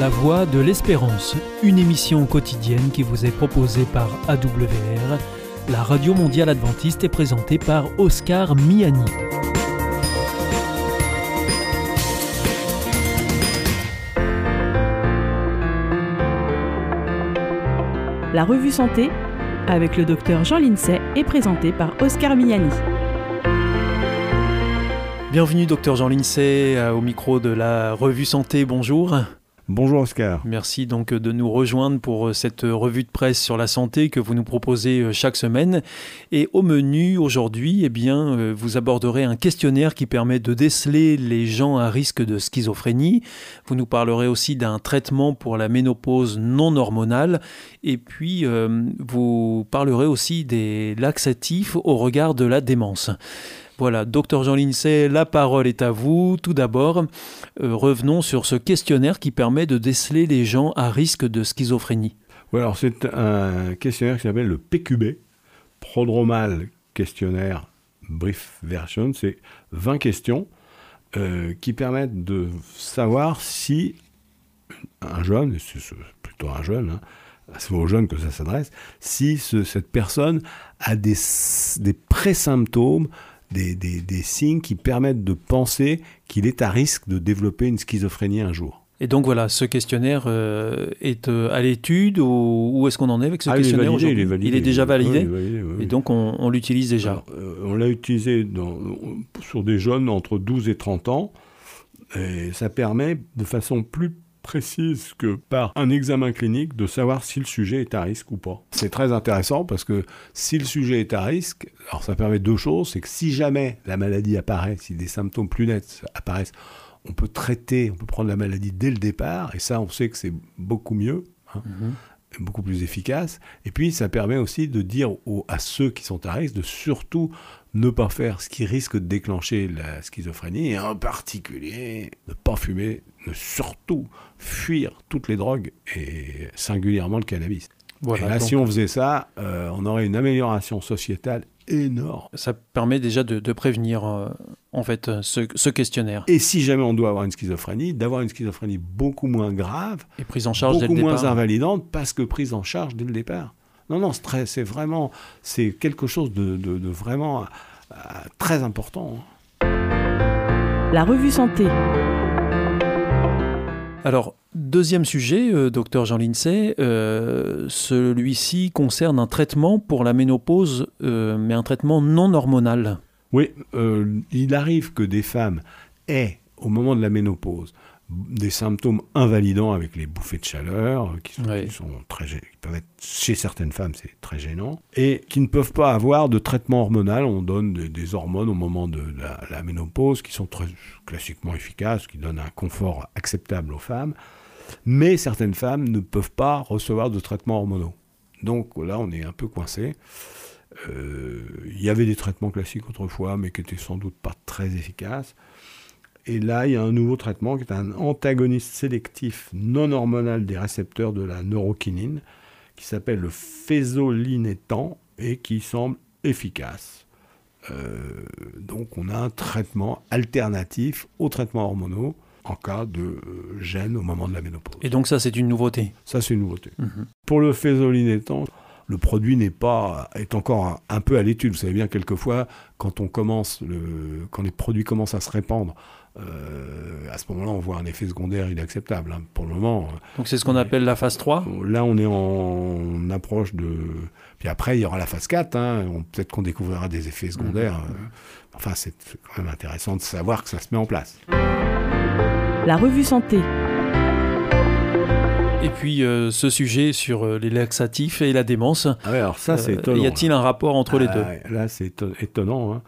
La Voix de l'Espérance, une émission quotidienne qui vous est proposée par AWR, la radio mondiale adventiste est présentée par Oscar Miani. La revue Santé avec le docteur Jean Lincey est présentée par Oscar Miani. Bienvenue docteur Jean Lincey euh, au micro de la revue Santé, bonjour. Bonjour Oscar. Merci donc de nous rejoindre pour euh, cette revue de presse sur la santé que vous nous proposez euh, chaque semaine. Et au menu aujourd'hui, eh bien, vous aborderez un questionnaire qui permet de déceler les gens à risque de schizophrénie. Vous nous parlerez aussi d'un traitement pour la ménopause non hormonale. Et puis, vous parlerez aussi des laxatifs au regard de la démence. Voilà, docteur Jean Lincey, la parole est à vous. Tout d'abord, euh, revenons sur ce questionnaire qui permet de déceler les gens à risque de schizophrénie. Alors c'est un questionnaire qui s'appelle le PQB, Prodromal Questionnaire Brief Version. C'est 20 questions euh, qui permettent de savoir si un jeune, c'est plutôt un jeune, hein, c'est aux jeunes que ça s'adresse, si cette personne a des, des pré-symptômes des, des, signes qui permettent de penser qu'il est à risque de développer une schizophrénie un jour. Et donc voilà, ce questionnaire euh, est euh, à l'étude ou où est-ce qu'on en est avec ce ah, questionnaire il est, il, est validé, il est déjà validé, Et donc on, l'utilise déjà? Euh, On l'a utilisé dans, sur des jeunes entre 12 et 30 ans. Et ça permet de façon plus précise que par un examen clinique de savoir si le sujet est à risque ou pas. C'est très intéressant parce que si le sujet est à risque, alors ça permet deux choses, c'est que si jamais la maladie apparaît, si des symptômes plus nets apparaissent, on peut traiter, on peut prendre la maladie dès le départ, et ça on sait que c'est beaucoup mieux. Hein, mm-hmm. beaucoup plus efficace. Et puis, ça permet aussi de dire à ceux qui sont à risque de surtout ne pas faire ce qui risque de déclencher la schizophrénie, et en particulier ne pas fumer, ne surtout fuir toutes les drogues, et singulièrement le cannabis. Voilà, et là, si on faisait ça, euh, on aurait une amélioration sociétale énorme. Ça permet déjà de, prévenir, euh, en fait, ce, questionnaire. Et si jamais on doit avoir une schizophrénie, d'avoir une schizophrénie beaucoup moins grave, et prise en charge beaucoup moins invalidante, parce que prise en charge dès le départ. Non, non, c'est vraiment, c'est quelque chose de, vraiment euh, très important. La revue Santé. Alors, deuxième sujet, euh, docteur Jean Lincey, euh, celui-ci concerne un traitement pour la ménopause, mais un traitement non hormonal. Oui, il arrive que des femmes aient, au moment de la ménopause, des symptômes invalidants avec les bouffées de chaleur, qui sont, très, peuvent être chez certaines femmes, c'est très gênant, et qui ne peuvent pas avoir de traitement hormonal. On donne des, hormones au moment de la, ménopause qui sont très classiquement efficaces, qui donnent un confort acceptable aux femmes, mais certaines femmes ne peuvent pas recevoir de traitements hormonaux. Donc là, on est un peu coincé. Euh, il y avait des traitements classiques autrefois, mais qui étaient sans doute pas très efficaces. Et là, il y a un nouveau traitement qui est un antagoniste sélectif non hormonal des récepteurs de la neurokinine, qui s'appelle le phésolinétan et qui semble efficace. Euh, donc on a un traitement alternatif aux traitements hormonaux en cas de euh, gène au moment de la ménopause. Et donc ça c'est une nouveauté Ça c'est une nouveauté. Mhm. Pour le phésolinétan, le produit n'est pas est encore un, peu à l'étude. Vous savez bien quelquefois quand on commence le, quand les produits commencent à se répandre à ce moment-là, on voit un effet secondaire inacceptable. Hein, pour le moment. Euh, Donc c'est ce qu'on appelle la phase 3 Là, on est en approche de... Puis après, il y aura la phase 4. Hein, Peut-être qu'on découvrira des effets secondaires. Mmh. Euh, enfin, c'est quand même intéressant de savoir que ça se met en place. La revue Santé. Et puis ce sujet sur les laxatifs et la démence. Ah alors ça c'est étonnant. Y a-t-il un rapport entre les deux? ah, Là c'est étonnant. Hein.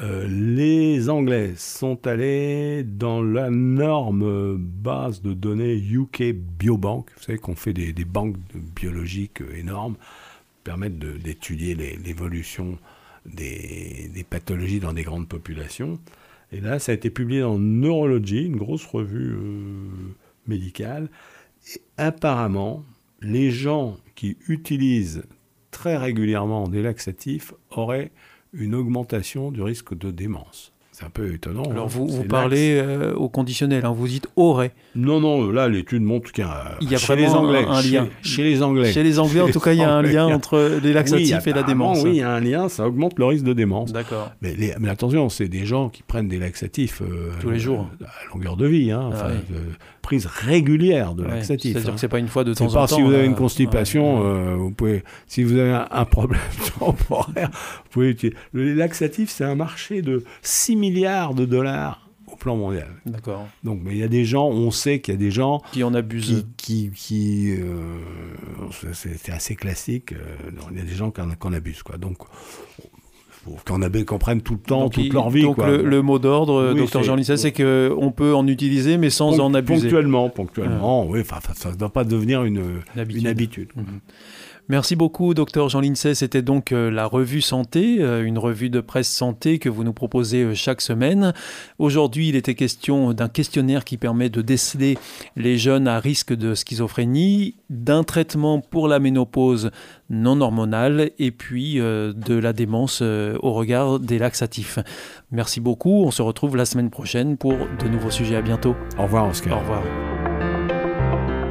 Euh, les Anglais sont allés dans la norme base de données UK Biobank. Vous savez qu'on fait des, banques biologiques énormes, permettent d'étudier l'évolution des, pathologies dans des grandes populations. Et là, ça a été publié dans Neurology, une grosse revue euh, médicale. Et apparemment, les gens qui utilisent très régulièrement des laxatifs auraient une augmentation du risque de démence. C'est un peu étonnant. Alors hein. vous, vous parlez euh, au conditionnel, hein, vous dites aurait. Non, non, là, l'étude montre qu'il y a, Il y a chez les vraiment Anglais, un- chez- lien. Chez, les Anglais. Chez les Anglais, en tout cas, il y a un lien entre les laxatifs Oui, et la démence. Oui, il y a un lien, ça augmente le risque de démence. D'accord. Mais, les- mais attention, c'est des gens qui prennent des laxatifs euh, Tous les jours. à longueur de vie, hein, Ah enfin, oui. de prise régulière de Ouais, laxatifs. C'est-à-dire hein. que c'est pas une fois de temps C'est en pas temps. si vous avez une constipation, Ouais. euh, vous pouvez, si vous avez un, un problème temporaire, vous pouvez utiliser. Le laxatif, c'est un marché de 6 milliards de dollars au plan mondial. D'accord. Donc, mais il y a des gens, on sait qu'il y a des gens Qui en abuse. qui, qui, qui, euh, c'est assez classique. euh, il y a des gens qui en, qui en abusent, quoi. Donc, qu'on qu'on prenne tout le temps, Donc, toute il- leur vie, donc quoi. le, le mot d'ordre, Oui, docteur Jean Lisset, c'est qu'on peut en utiliser, mais sans en abuser. Ponctuellement, ponctuellement, oui. Enfin, ça ne doit pas devenir une, Une habitude. une habitude. Mhm. Merci beaucoup, docteur Jean Lincey. C'était donc euh, la revue santé, euh, une revue de presse santé que vous nous proposez euh, chaque semaine. Aujourd'hui, il était question d'un questionnaire qui permet de déceler les jeunes à risque de schizophrénie, d'un traitement pour la ménopause non hormonale et puis de la démence au regard des laxatifs. Merci beaucoup. On se retrouve la semaine prochaine pour de nouveaux sujets. À bientôt. Au revoir, Oscar. Au revoir.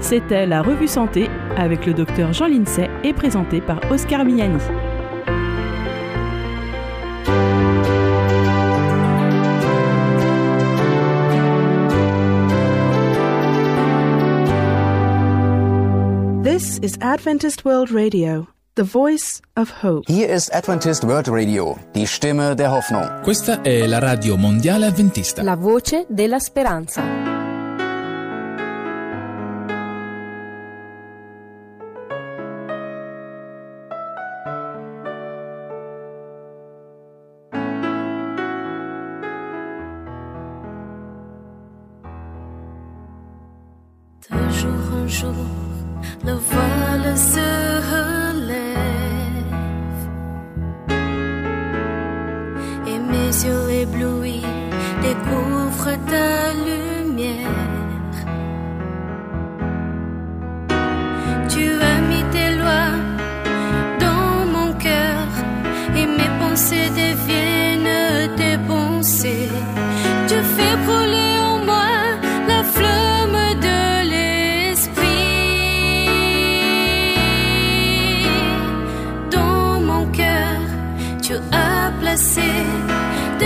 C'était la revue santé avec le docteur Jean Lincey et présenté par Oscar Miani. This is Adventist World Radio, the voice of hope. Hier ist Adventist World Radio, die Stimme der Hoffnung. Questa è la radio mondiale avventista. La voce della speranza.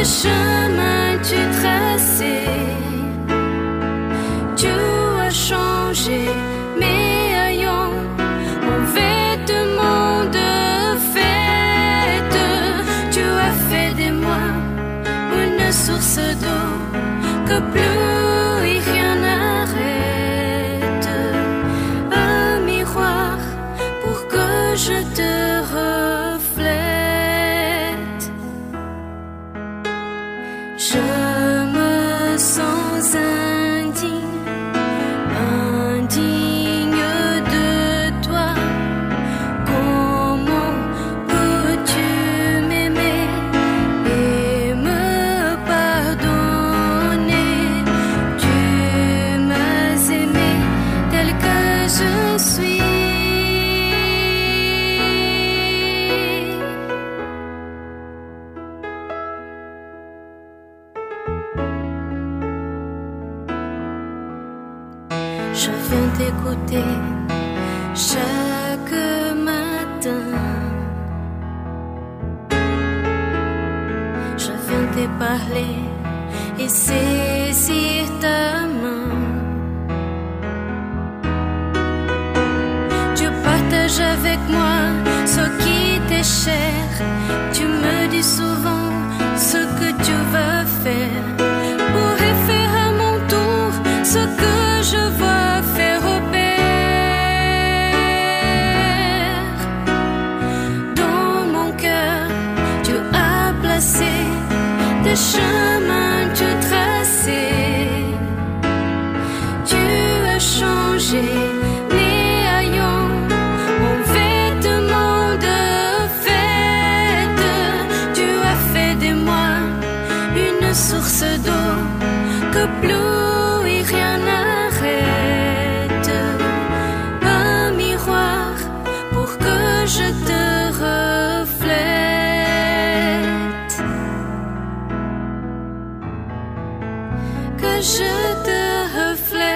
Des chemins, tu tracé. Tu as changé mes haillons, mon vêtement de fête. Tu as fait de moi une source d'eau que plus Je des je te reflète.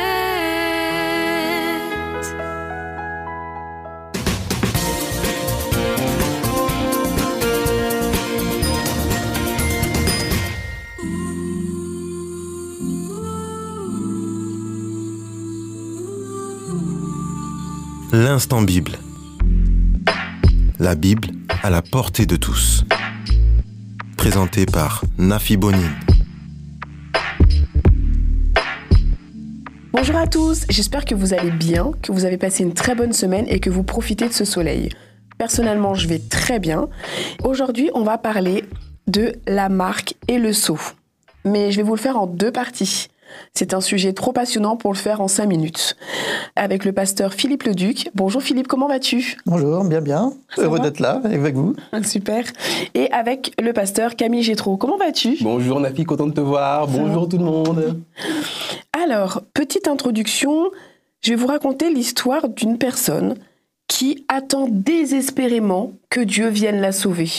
L'instant Bible. La Bible à la portée de tous. Présenté par Nafi Bonin. Tous, j'espère que vous allez bien, que vous avez passé une très bonne semaine et que vous profitez de ce soleil. Personnellement, je vais très bien. Aujourd'hui, on va parler de la marque et le sceau. Mais je vais vous le faire en deux parties. C'est un sujet trop passionnant pour le faire en cinq minutes. Avec le pasteur Philippe Leduc. Bonjour Philippe, comment vas-tu? Bonjour, bien bien. Heureux d'être là avec vous. Super. Et avec le pasteur Camille Gétro. Comment vas-tu? Bonjour Nafi, content de te voir. Bonjour tout le monde. Alors, petite introduction. Je vais vous raconter l'histoire d'une personne qui attend désespérément que Dieu vienne la sauver.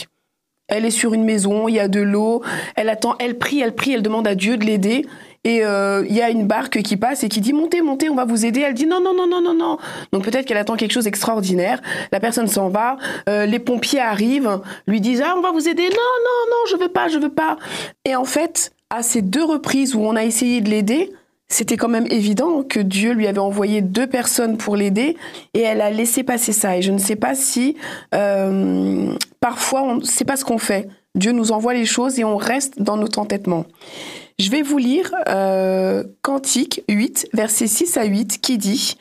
Elle est sur une maison, il y a de l'eau, elle attend, elle prie, elle prie, elle demande à Dieu de l'aider. Et euh, il y a une barque qui passe et qui dit montez, montez, on va vous aider. Elle dit non, non, non, non, non, non. Donc peut-être qu'elle attend quelque chose d'extraordinaire. La personne s'en va. Euh, les pompiers arrivent, lui disent ah on va vous aider. Non, non, non, je veux pas, je veux pas. Et en fait, à ces deux reprises où on a essayé de l'aider, c'était quand même évident que Dieu lui avait envoyé deux personnes pour l'aider et elle a laissé passer ça. Et je ne sais pas si euh, parfois on ne pas ce qu'on fait. Dieu nous envoie les choses et on reste dans notre entêtement. Je vais vous lire euh, Cantique 8, versets 6 à 8, qui dit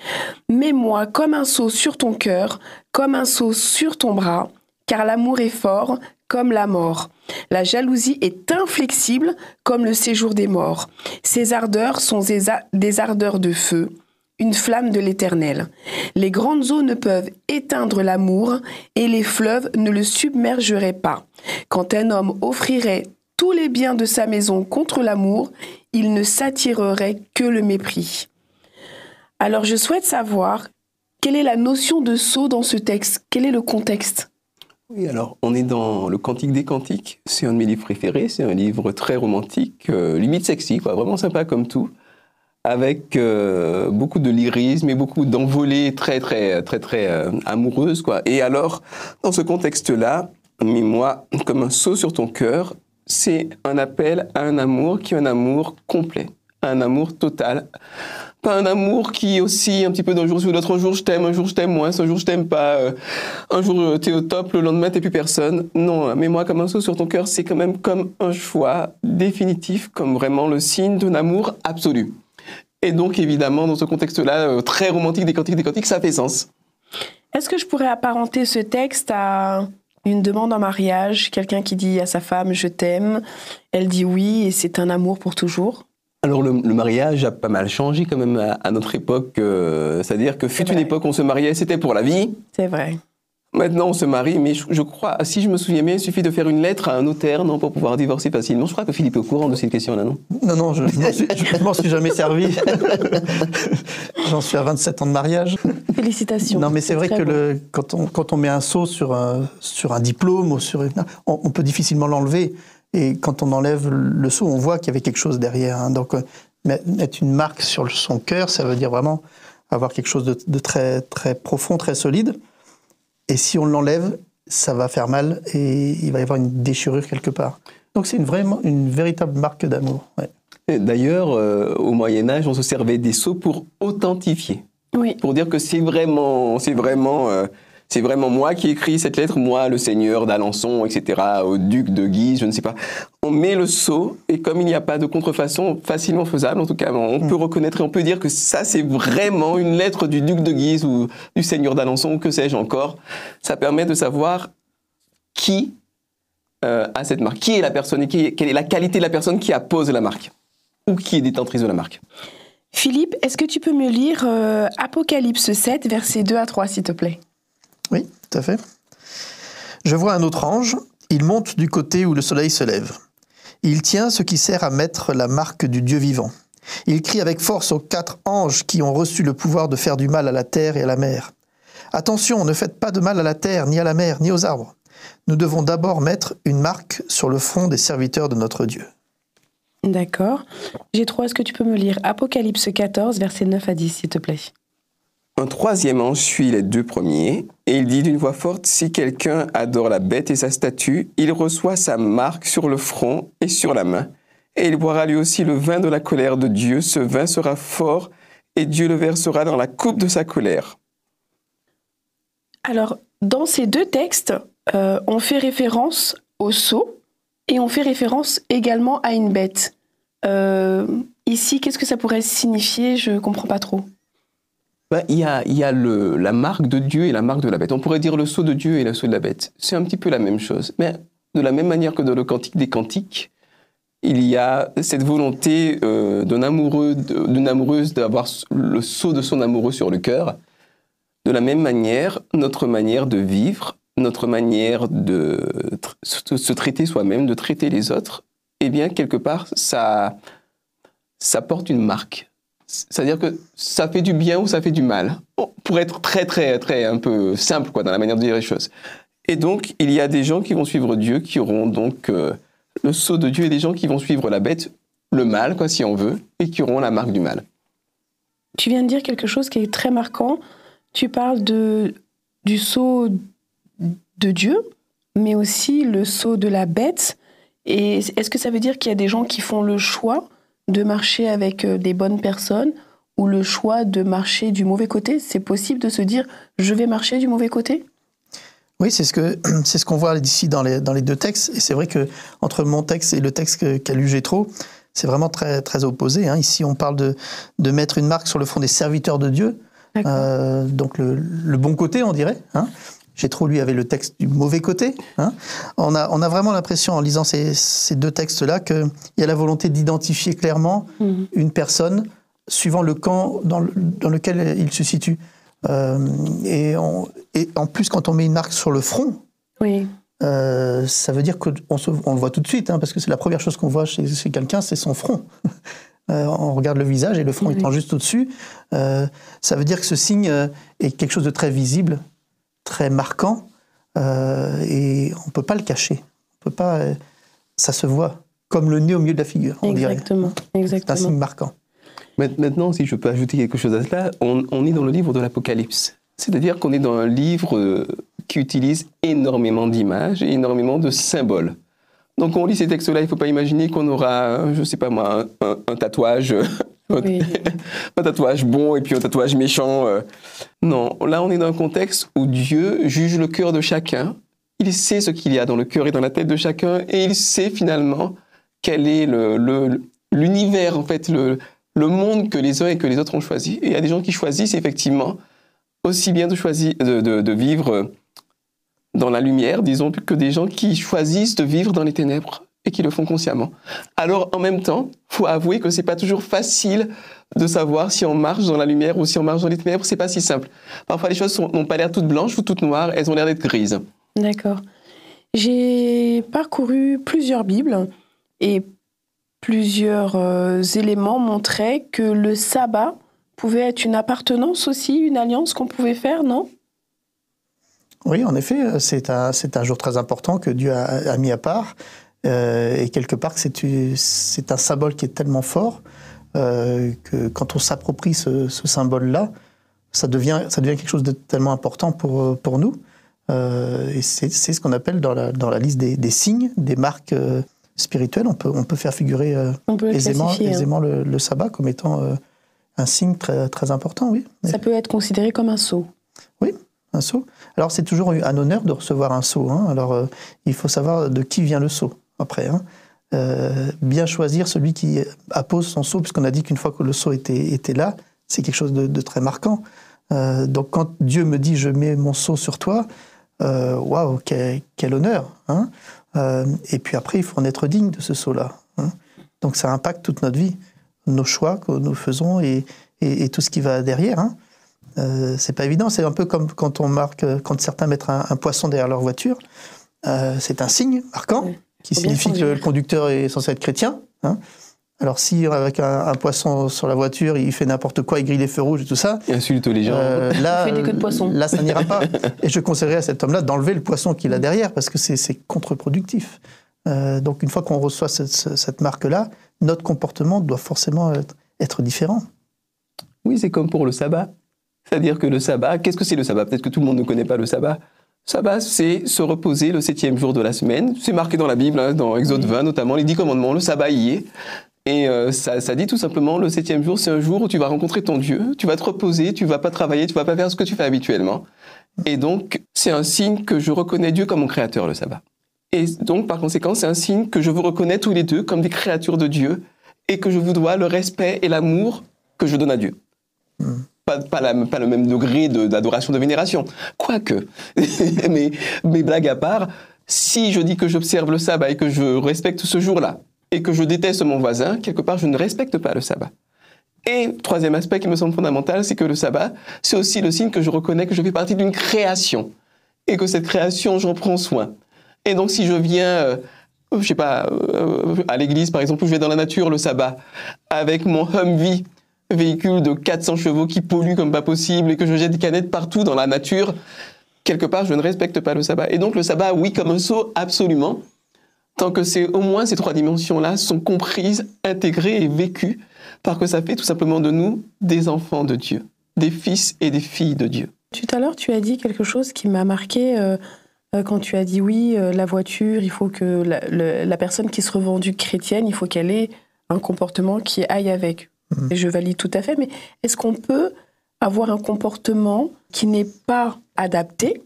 ⁇ Mets-moi comme un seau sur ton cœur, comme un seau sur ton bras, car l'amour est fort comme la mort. La jalousie est inflexible comme le séjour des morts. Ses ardeurs sont des ardeurs de feu, une flamme de l'Éternel. Les grandes eaux ne peuvent éteindre l'amour et les fleuves ne le submergeraient pas. Quand un homme offrirait tous les biens de sa maison contre l'amour, il ne s'attirerait que le mépris. Alors je souhaite savoir quelle est la notion de sceau dans ce texte, quel est le contexte? Oui, alors on est dans le Cantique des Cantiques. C'est un de mes livres préférés. C'est un livre très romantique, euh, limite sexy, quoi, vraiment sympa comme tout, avec euh, beaucoup de lyrisme et beaucoup d'envolées très très très très euh, amoureuses, quoi. Et alors, dans ce contexte-là, mets-moi comme un saut sur ton cœur c'est un appel à un amour qui est un amour complet, un amour total. Pas un amour qui aussi un petit peu d'un jour sur l'autre. Un jour je t'aime, un jour je t'aime moins, un jour je t'aime pas. Euh, un jour euh, t'es au top, le lendemain t'es plus personne. Non, mais moi comme un saut sur ton cœur, c'est quand même comme un choix définitif, comme vraiment le signe d'un amour absolu. Et donc évidemment, dans ce contexte-là, euh, très romantique des cantiques, des ça fait sens. Est-ce que je pourrais apparenter ce texte à une demande en mariage, quelqu'un qui dit à sa femme je t'aime, elle dit oui et c'est un amour pour toujours alors le, mariage a pas mal changé quand même à, notre époque, euh, c'est-à-dire que fut une époque où on se mariait, c'était pour la vie. C'est vrai. Maintenant, on se marie, mais je, crois, si je me souviens bien, il suffit de faire une lettre à un notaire, non, pour pouvoir divorcer facilement. Je crois que Philippe est au courant de cette question-là, non? Non, non, je ne m'en suis, jamais servi. J'en suis à 27 ans de mariage. Félicitations. Non, mais c'est vrai que le, quand, on, quand on met un sceau sur un, sur un diplôme ou sur on, on peut difficilement l'enlever. Et quand on enlève le sceau, on voit qu'il y avait quelque chose derrière. Hein. Donc, euh, mettre une marque sur son cœur, ça veut dire vraiment avoir quelque chose de, de très, très profond, très solide. Et si on l'enlève, ça va faire mal et il va y avoir une déchirure quelque part. Donc c'est une, vraiment, une véritable marque d'amour. D'ailleurs, euh, au Moyen Âge, on se servait des sceaux pour authentifier. Oui. Pour dire que c'est vraiment, c'est vraiment euh, c'est vraiment moi qui écris cette lettre, moi, le seigneur d'Alençon, etc., au duc de Guise, je ne sais pas. On met le sceau, et comme il n'y a pas de contrefaçon facilement faisable, en tout cas, on peut mm. reconnaître et on peut dire que ça, c'est vraiment une lettre du duc de Guise ou du seigneur d'Alençon, ou que sais-je encore. Ça permet de savoir qui euh, a cette marque, qui est la personne et quelle est la qualité de la personne qui appose la marque, ou qui est détentrice de la marque? Philippe, est-ce que tu peux me lire euh, Apocalypse 7, versets 2 à 3, s'il te plaît? Oui, tout à fait. Je vois un autre ange, il monte du côté où le soleil se lève. Il tient ce qui sert à mettre la marque du Dieu vivant. Il crie avec force aux quatre anges qui ont reçu le pouvoir de faire du mal à la terre et à la mer. Attention, ne faites pas de mal à la terre, ni à la mer, ni aux arbres. Nous devons d'abord mettre une marque sur le front des serviteurs de notre Dieu. D'accord. J'ai trois, est-ce que tu peux me lire Apocalypse 14, versets 9 à 10, s'il te plaît? Un troisième ange suit les deux premiers, et il dit d'une voix forte, Si quelqu'un adore la bête et sa statue, il reçoit sa marque sur le front et sur la main, et il boira lui aussi le vin de la colère de Dieu, ce vin sera fort, et Dieu le versera dans la coupe de sa colère. Alors, dans ces deux textes, euh, on fait référence au sceau et on fait référence également à une bête. Euh, ici, qu'est-ce que ça pourrait signifier? Je ne comprends pas trop. Ben, il y a, y a le, la marque de Dieu et la marque de la bête. On pourrait dire le sceau de Dieu et le sceau de la bête. C'est un petit peu la même chose. Mais de la même manière que dans le Cantique des Cantiques, il y a cette volonté euh, d'un amoureux, d'une amoureuse d'avoir le sceau de son amoureux sur le cœur. De la même manière, notre manière de vivre, notre manière de se traiter soi-même, de traiter les autres, eh bien, quelque part, ça, ça porte une marque. C'est-à-dire que ça fait du bien ou ça fait du mal, pour être très, très, très un peu simple quoi, dans la manière de dire les choses. Et donc, il y a des gens qui vont suivre Dieu, qui auront donc euh, le sceau de Dieu, et des gens qui vont suivre la bête, le mal, quoi, si on veut, et qui auront la marque du mal. Tu viens de dire quelque chose qui est très marquant. Tu parles de, du sceau de Dieu, mais aussi le sceau de la bête. Et est-ce que ça veut dire qu'il y a des gens qui font le choix de marcher avec euh, des bonnes personnes ou le choix de marcher du mauvais côté C'est possible de se dire je vais marcher du mauvais côté? Oui, c'est ce que c'est ce qu'on voit ici dans les dans les deux textes. Et c'est vrai que entre mon texte et le texte qu'a lu Gétro, c'est vraiment très très opposé. Hein. Ici, on parle de de mettre une marque sur le front des serviteurs de Dieu, euh, donc le, le, bon côté, on dirait. Hein. J'ai trop lui avait le texte du mauvais côté. Hein. On, a, on a vraiment l'impression en lisant ces, ces deux textes-là qu'il y a la volonté d'identifier clairement mhm. une personne suivant le camp dans, dans lequel il se situe. Euh, et, et, en plus, quand on met une marque sur le front, oui. Euh, ça veut dire qu'on on le voit tout de suite, hein, parce que c'est la première chose qu'on voit chez, chez quelqu'un, c'est son front. Euh, on regarde le visage et le front oui. étant juste au-dessus. Euh, ça veut dire que ce signe est quelque chose de très visible très marquant euh, et on peut pas le cacher. On peut pas, euh, ça se voit comme le nez au milieu de la figure. On exactement, exactement. C'est un signe marquant. Maintenant, si je peux ajouter quelque chose à cela, on, on est dans le livre de l'Apocalypse. C'est-à-dire qu'on est dans un livre euh, qui utilise énormément d'images et énormément de symboles. Donc on lit ces textes-là, il ne faut pas imaginer qu'on aura, je ne sais pas moi, un, un tatouage oui. un tatouage bon et puis un tatouage méchant. Euh. Non, là on est dans un contexte où Dieu juge le cœur de chacun. Il sait ce qu'il y a dans le cœur et dans la tête de chacun et il sait finalement quel est l'univers, le, en fait, le, le monde que les uns et que les autres ont choisi. Et il y a des gens qui choisissent effectivement aussi bien de, choisir, de, de, de vivre dans la lumière, disons, que des gens qui choisissent de vivre dans les ténèbres et qui le font consciemment. Alors en même temps, faut avouer que c'est pas toujours facile de savoir si on marche dans la lumière ou si on marche dans les ténèbres. C'est pas si simple. Parfois les choses n'ont pas l'air toutes blanches ou toutes noires, elles ont l'air d'être grises. D'accord. J'ai parcouru plusieurs Bibles et plusieurs euh, éléments montraient que le sabbat pouvait être une appartenance aussi, une alliance qu'on pouvait faire, non? Oui, en effet, c'est un, un jour très important que Dieu a, a mis à part. Euh, et quelque part, c'est un symbole qui est tellement fort euh, que quand on s'approprie ce, ce symbole-là, ça devient, ça devient quelque chose de tellement important pour, pour nous. Euh, et c'est ce qu'on appelle dans la, dans la liste des, des signes, des marques euh, spirituelles. On peut, on peut faire figurer euh, peut aisément, hein. le, le, sabbat comme étant euh, un signe très, très important, oui. Ça peut être considéré comme un sceau. Oui, un sceau. Alors c'est toujours un honneur de recevoir un sceau. Hein. Alors il faut savoir de qui vient le sceau après. Hein. Euh, bien choisir celui qui appose son sceau, puisqu'on a dit qu'une fois que le sceau était, là, c'est quelque chose de, très marquant. Euh, donc quand Dieu me dit je mets mon sceau sur toi, euh, waouh, wow, quel, honneur. Hein et puis après, il faut en être digne de ce sceau-là. Hein donc ça impacte toute notre vie, nos choix que nous faisons et, tout ce qui va derrière. Hein euh, c'est pas évident, c'est un peu comme quand on marque, quand certains mettent un, poisson derrière leur voiture. C'est un signe marquant. Qui signifie que le conducteur est censé être chrétien. Hein. Alors si avec un, un, poisson sur la voiture, il fait n'importe quoi, il grille les feux rouges et tout ça, il insulte les gens. Euh, là, il fait des queues de poisson. là, ça n'ira pas. Et je conseillerais à cet homme-là d'enlever le poisson qu'il a derrière parce que c'est contre-productif. Euh, donc une fois qu'on reçoit cette, cette marque-là, notre comportement doit forcément être, être différent. Oui, c'est comme pour le sabbat. C'est-à-dire que le sabbat, qu'est-ce que c'est le sabbat? Peut-être que tout le monde ne connaît pas le sabbat. Sabbat, c'est se reposer le septième jour de la semaine. C'est marqué dans la Bible, hein, dans Exode 20 notamment, les dix commandements, le sabbat y est. Et euh, ça, ça, dit tout simplement, le septième jour, c'est un jour où tu vas rencontrer ton Dieu, tu vas te reposer, tu vas pas travailler, tu vas pas faire ce que tu fais habituellement. Et donc, c'est un signe que je reconnais Dieu comme mon créateur, le sabbat. Et donc, par conséquent, c'est un signe que je vous reconnais tous les deux comme des créatures de Dieu et que je vous dois le respect et l'amour que je donne à Dieu. Hmm. Pas, le même degré d'adoration, de, vénération. Quoique, mais, mais blague à part, si je dis que j'observe le sabbat et que je respecte ce jour-là, et que je déteste mon voisin, quelque part, je ne respecte pas le sabbat. Et troisième aspect qui me semble fondamental, c'est que le sabbat, c'est aussi le signe que je reconnais que je fais partie d'une création, et que cette création, j'en prends soin. Et donc, si je viens, euh, je sais pas, euh, à l'église, par exemple, où je vais dans la nature le sabbat, avec mon Humvee, véhicule de 400 chevaux qui pollue comme pas possible, et que je jette des canettes partout dans la nature, quelque part, je ne respecte pas le sabbat. Et donc, le sabbat, oui, comme un saut, absolument. Tant que c'est au moins ces trois dimensions-là sont comprises, intégrées et vécues, parce que ça fait tout simplement de nous des enfants de Dieu, des fils et des filles de Dieu. Tout à l'heure, tu as dit quelque chose qui m'a marqué euh, euh, quand tu as dit oui, euh, la voiture, il faut que la, personne qui se revendique chrétienne, il faut qu'elle ait un comportement qui aille avec. Mmh. Et je valide tout à fait, mais est-ce qu'on peut avoir un comportement qui n'est pas adapté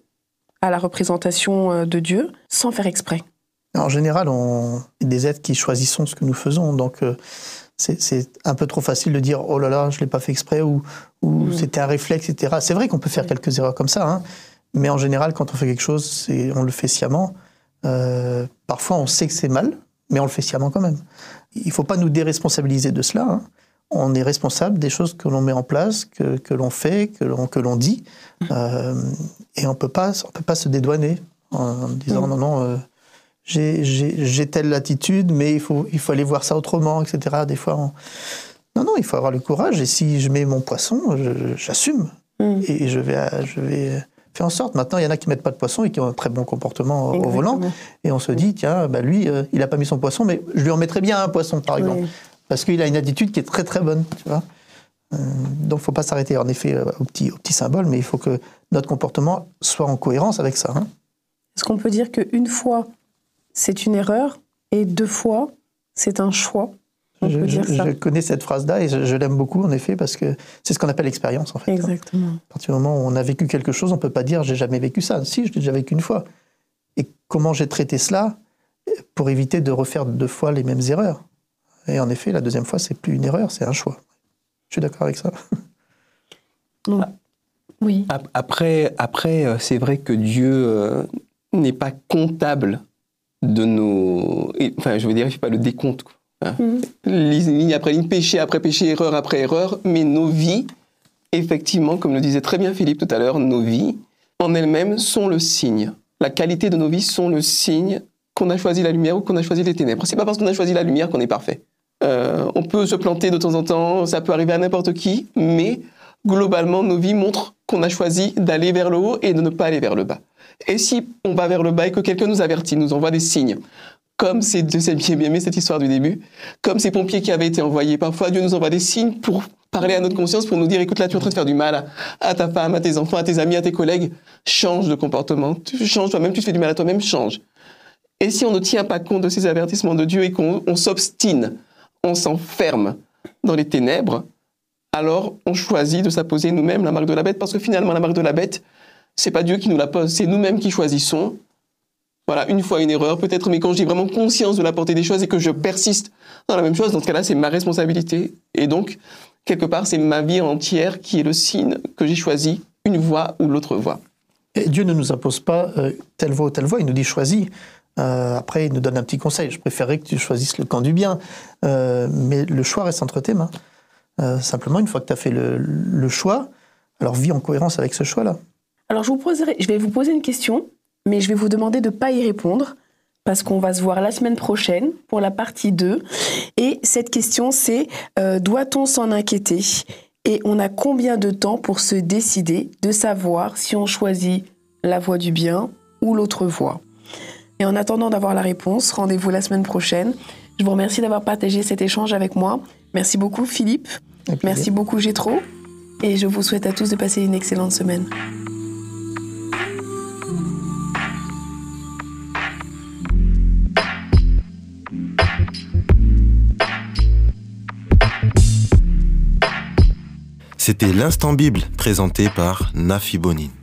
à la représentation euh, de Dieu sans faire exprès? En général, on est des êtres qui choisissons ce que nous faisons. Donc, euh, c'est un peu trop facile de dire oh là là, je ne l'ai pas fait exprès ou, ou mm. c'était un réflexe, etc. C'est vrai qu'on peut faire quelques erreurs comme ça, hein, mais en général, quand on fait quelque chose, on le fait sciemment. Euh, parfois, on sait que c'est mal, mais on le fait sciemment quand même. Il ne faut pas nous déresponsabiliser de cela. Hein on est responsable des choses que l'on met en place, que, l'on fait, que l'on, que l'on dit. Euh, et on ne peut pas se dédouaner en, disant mm. non, non, euh, j'ai, telle attitude, mais il faut, il faut aller voir ça autrement, etc. Des fois, non, non, il faut avoir le courage. Et si je mets mon poisson, j'assume. Mm. Et je vais, je vais faire en sorte. Maintenant, il y en a qui mettent pas de poisson et qui ont un très bon comportement au volant. Et on se dit, tiens, bah lui, euh, il n'a pas mis son poisson, mais je lui en mettrais bien un poisson, par exemple parce qu'il a une attitude qui est très très bonne, tu vois. Euh, donc, il faut pas s'arrêter en effet euh, au petit, au petit symbole, mais il faut que notre comportement soit en cohérence avec ça. Hein. Est-ce qu'on peut dire qu'une fois, c'est une erreur et deux fois, c'est un choix? Je, connais cette phrase-là et je, l'aime beaucoup en effet parce que c'est ce qu'on appelle l'expérience en fait. Hein. Exactement. À partir du moment où on a vécu quelque chose, on peut pas dire j'ai jamais vécu ça. Si, je l'ai déjà vécu une fois. Et comment j'ai traité cela pour éviter de refaire deux fois les mêmes erreurs? Et en effet, la deuxième fois, c'est plus une erreur, c'est un choix. Je suis d'accord avec ça. Oui. Après, après euh, c'est vrai que Dieu euh, n'est pas comptable de nos. Enfin, je veux dire, il ne fait pas le décompte. Hein. Mhm. Ligne après ligne, péché après péché, erreur après erreur, mais nos vies, effectivement, comme le disait très bien Philippe tout à l'heure, nos vies en elles-mêmes sont le signe. La qualité de nos vies sont le signe qu'on a choisi la lumière ou qu'on a choisi les ténèbres. C'est pas parce qu'on a choisi la lumière qu'on est parfait. Euh, on peut se planter de temps en temps, ça peut arriver à n'importe qui, mais globalement, nos vies montrent qu'on a choisi d'aller vers le haut et de ne pas aller vers le bas. Et si on va vers le bas et que quelqu'un nous avertit, nous envoie des signes, comme c'est bien aimé cette histoire du début, comme ces pompiers qui avaient été envoyés, parfois Dieu nous envoie des signes pour parler à notre conscience, pour nous dire, écoute là, tu es en train de faire du mal à, ta femme, à tes enfants, à tes amis, à tes collègues, change de comportement, tu changes toi-même, tu fais du mal à toi-même, change. Et si on ne tient pas compte de ces avertissements de Dieu et qu'on s'obstine on s'enferme dans les ténèbres, alors on choisit de s'apposer nous-mêmes la marque de la bête, parce que finalement, la marque de la bête, c'est pas Dieu qui nous la pose, c'est nous-mêmes qui choisissons. Voilà, une fois une erreur peut-être, mais quand j'ai vraiment conscience de la portée des choses et que je persiste dans la même chose, dans ce cas-là, c'est ma responsabilité. Et donc, quelque part, c'est ma vie entière qui est le signe que j'ai choisi, une voie ou l'autre voie. Et Dieu ne nous impose pas euh, telle voie ou telle voie, il nous dit choisis. Euh, après, il nous donne un petit conseil. Je préférerais que tu choisisses le camp du bien. Euh, mais le choix reste entre tes mains. Euh, simplement, une fois que tu as fait le, choix, alors vis en cohérence avec ce choix-là. Alors, je, je vais vous poser une question, mais je vais vous demander de ne pas y répondre, parce qu'on va se voir la semaine prochaine pour la partie 2. Et cette question, c'est doit-on s'en inquiéter? Et on a combien de temps pour se décider de savoir si on choisit la voie du bien ou l'autre voie? Et en attendant d'avoir la réponse, rendez-vous la semaine prochaine. Je vous remercie d'avoir partagé cet échange avec moi. Merci beaucoup Philippe. Merci beaucoup Gétro. Et je vous souhaite à tous de passer une excellente semaine. C'était l'instant Bible présenté par Nafi Bonin.